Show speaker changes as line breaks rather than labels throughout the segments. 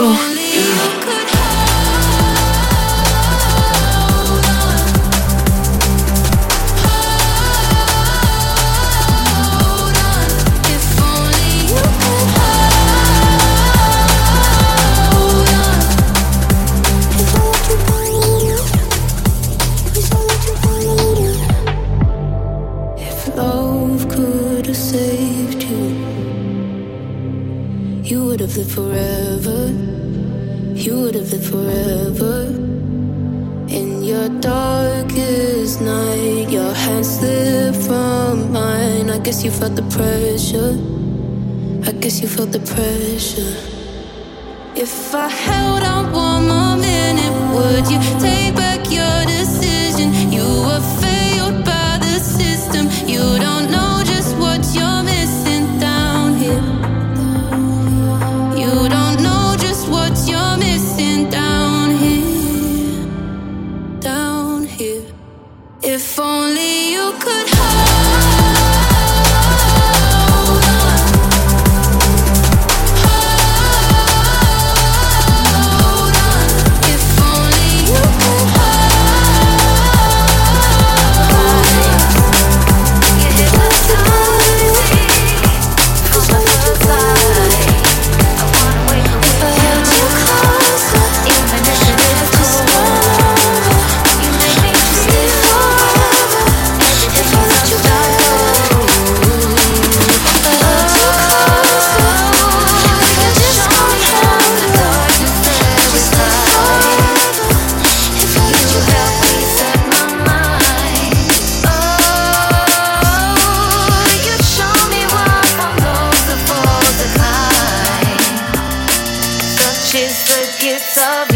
is of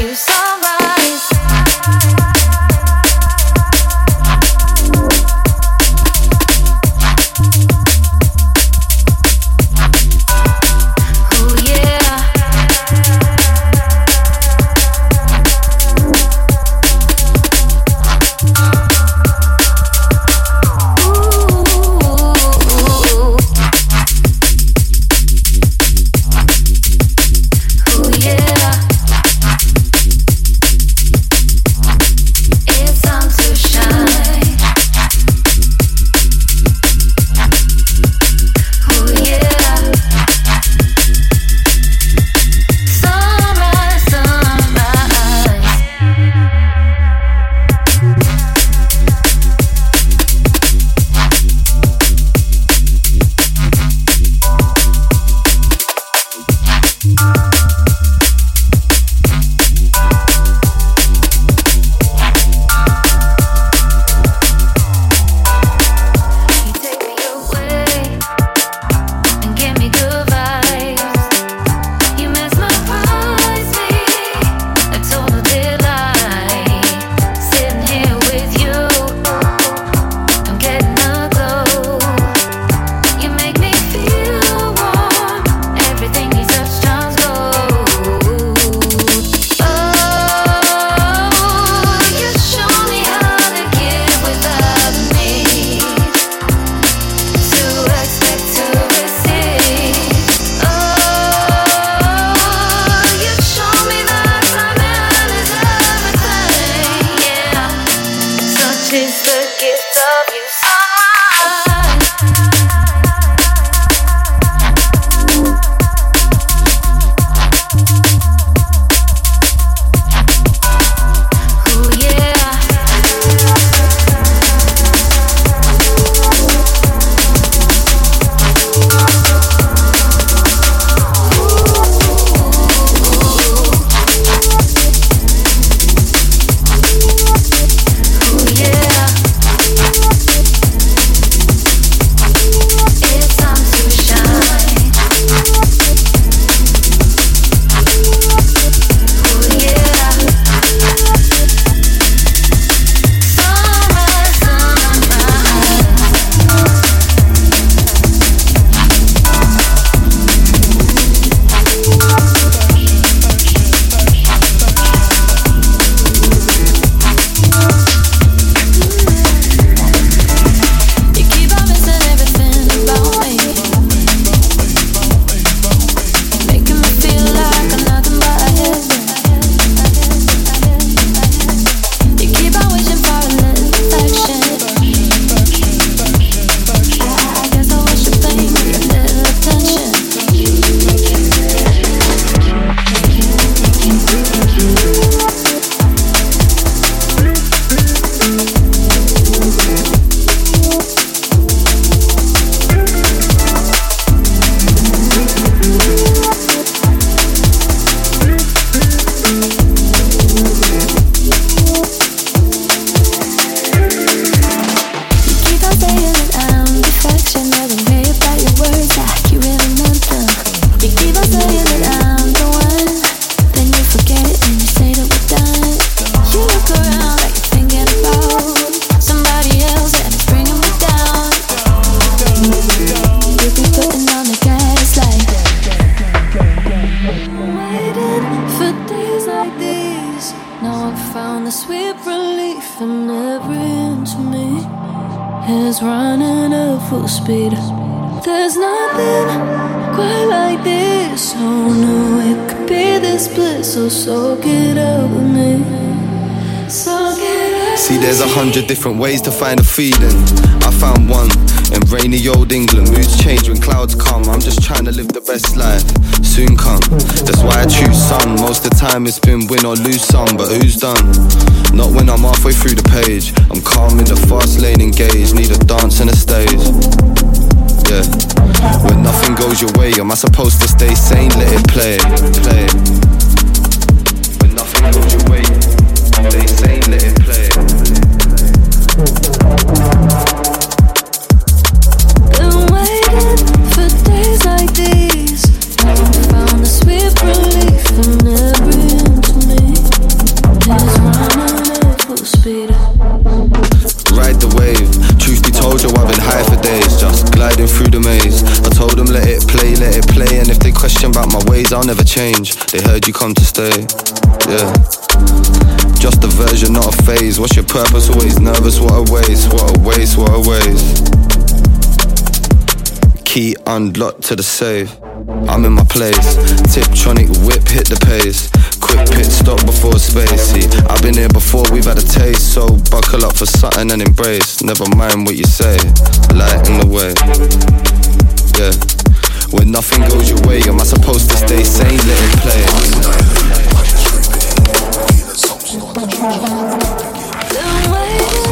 nothing ever into me is running at full speed. There's nothing quite like this. Oh no, it could be this bliss. So soak it up with me. Soak it up.
See, there's a hundred different ways to find a feeling. Found one in rainy old England. Moods change when clouds come. I'm just trying to live the best life. Soon come. That's why I choose sun. Most of the time it's been win or lose some, but who's done? Not when I'm halfway through the page. I'm calm in the fast lane engaged. Need a dance and a stage. Yeah. When nothing goes your way, am I supposed to stay sane? Let it play, play. When nothing goes your way, stay sane, let it play. My ways, I'll never change. They heard you come to stay, yeah. Just a version, not a phase. What's your purpose? Always nervous. What a waste, what a waste, what a waste. Key unlocked to the safe. I'm in my place. Tiptronic whip hit the pace. Quick pit stop before spacey. I've been here before, we've had a taste. So buckle up for something and embrace. Never mind what you say. Light in the way. Yeah. When nothing goes your way, am I supposed to stay sane? Let it play.
Been waiting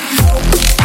Thank.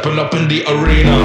Stepping up in the arena.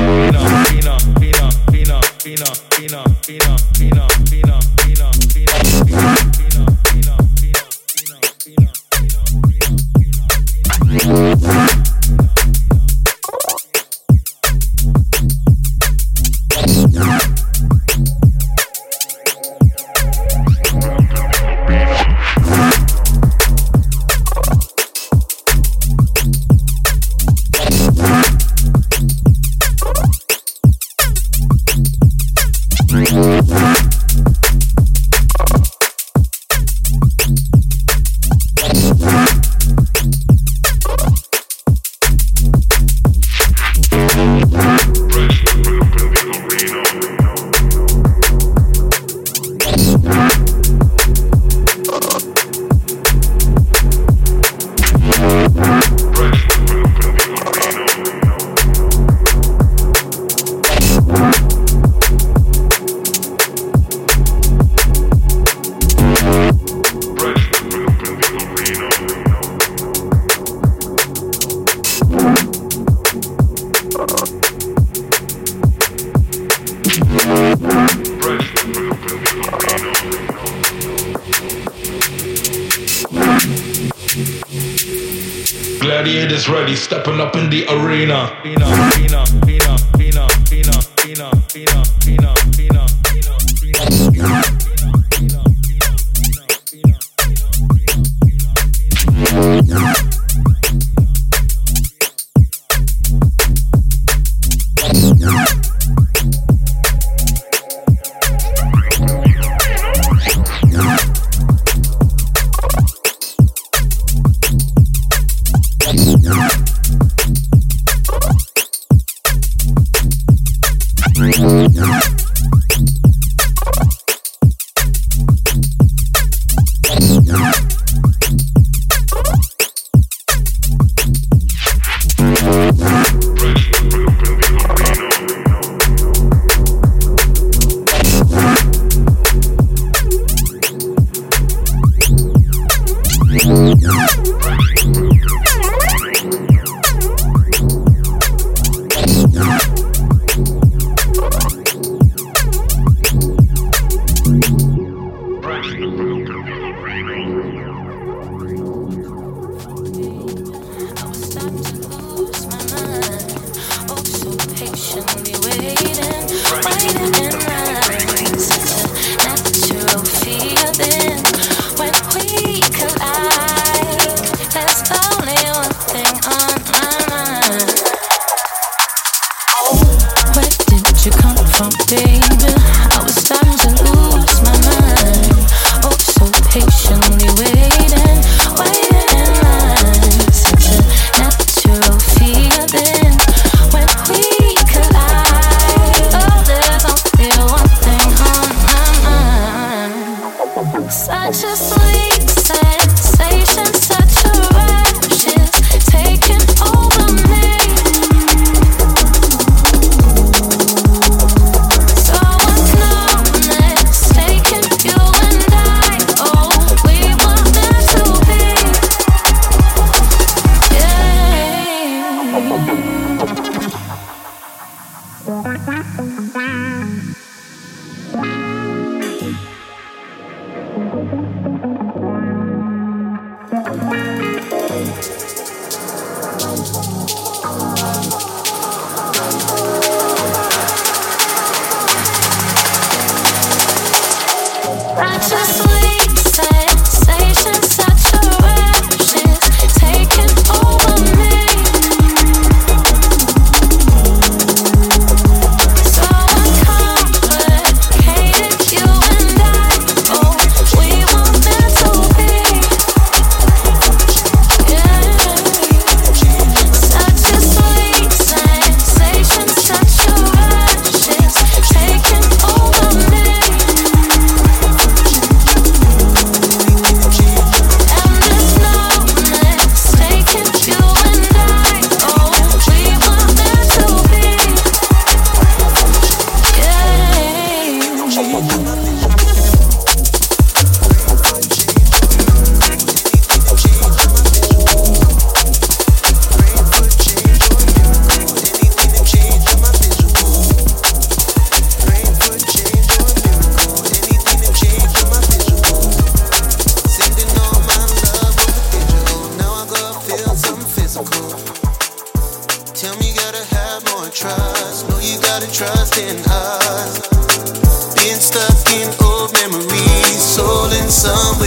Gladiators ready, stepping up in the arena, arena, arena,
Such a sweet sensation.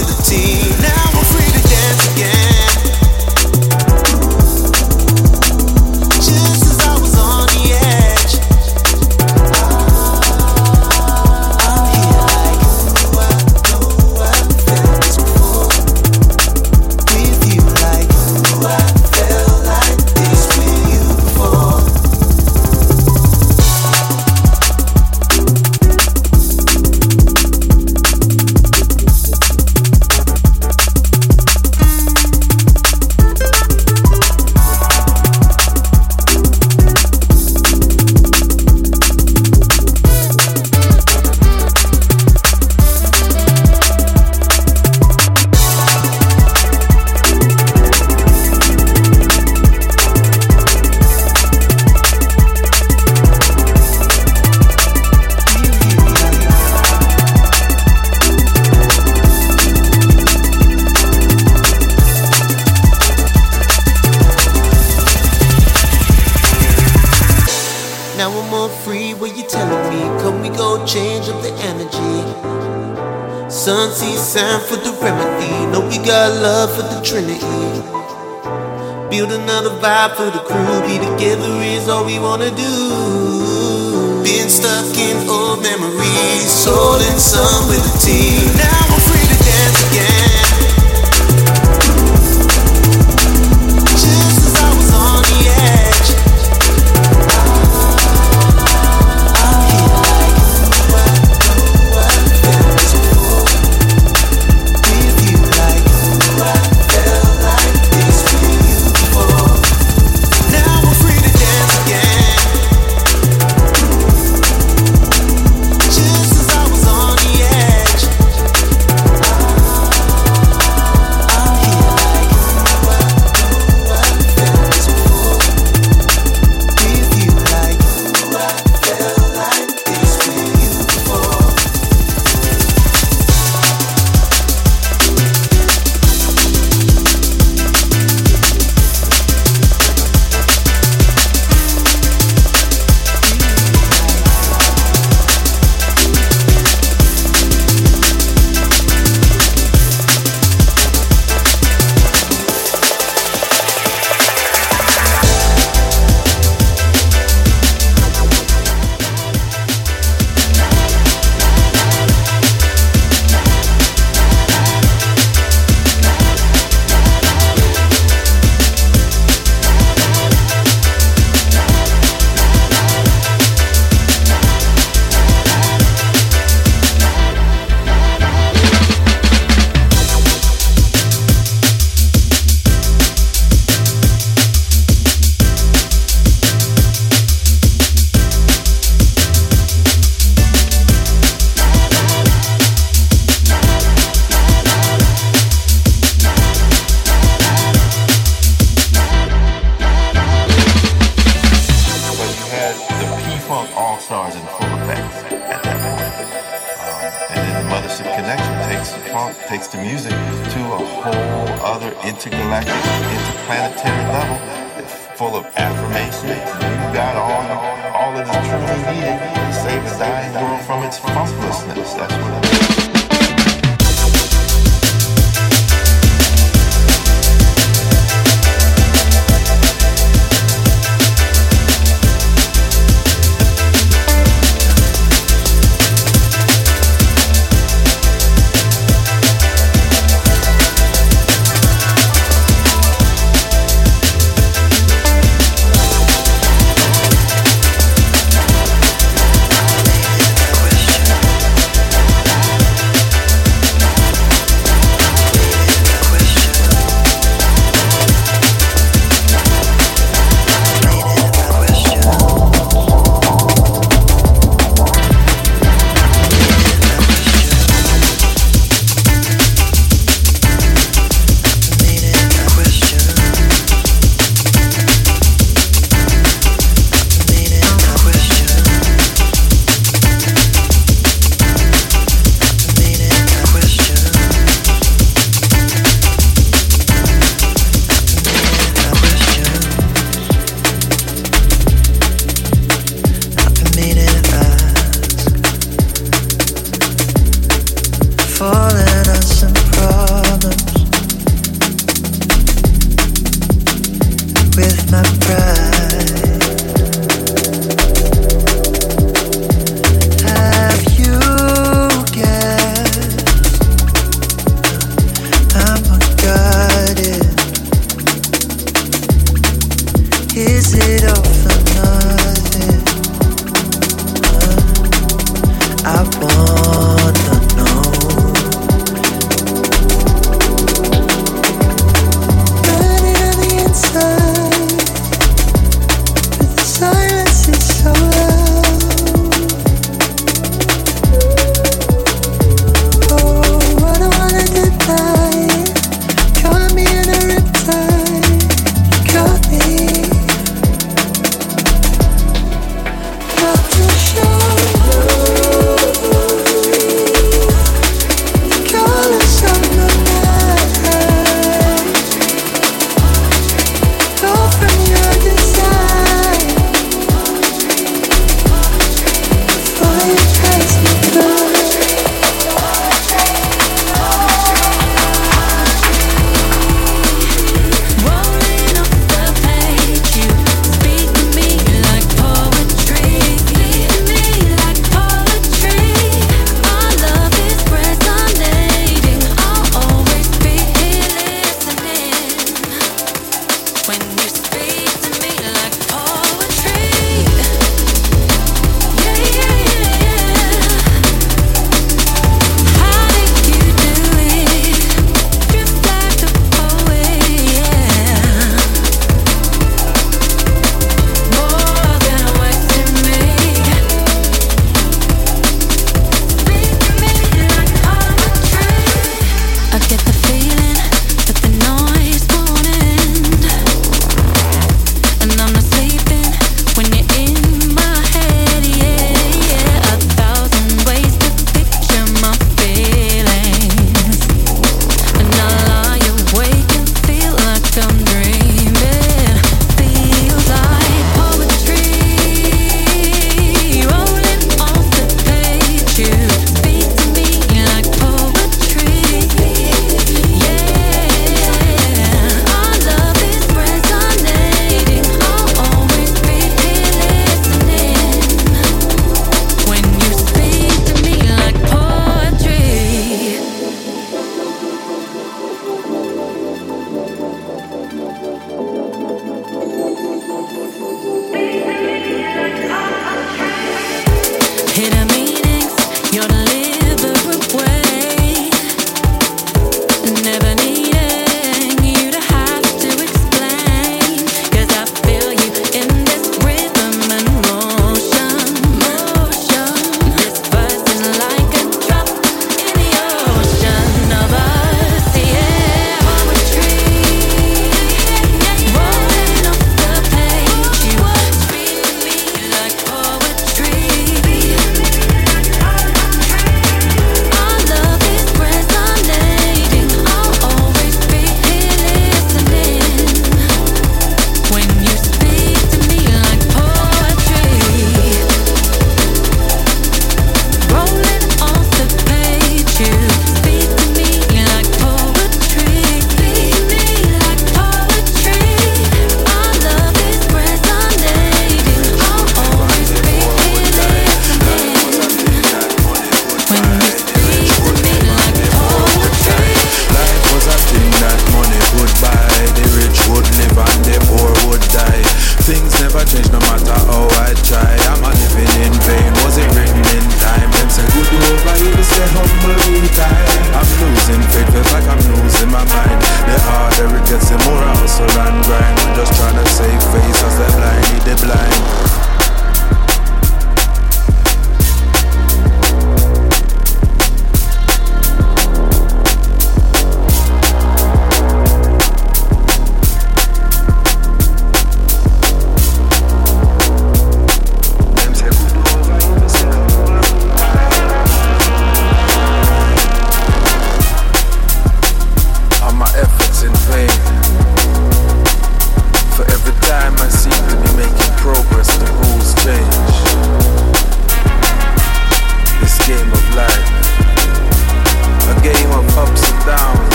With a team.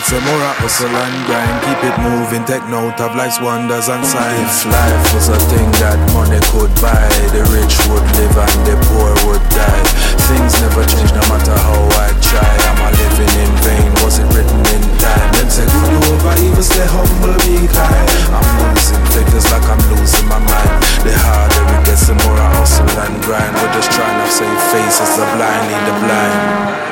Get some more hustle and grind. Keep it moving, take note of life's wonders and signs. If life was a thing that money could buy, the rich would live and the poor would die. Things never change no matter how I try. Am I living in vain? Was it written in time? Them say good over evil, stay humble, be kind. I'm losing figures like I'm losing my mind. The harder it gets, the more I hustle and grind. We're just trying to save faces, the blind lead the blind.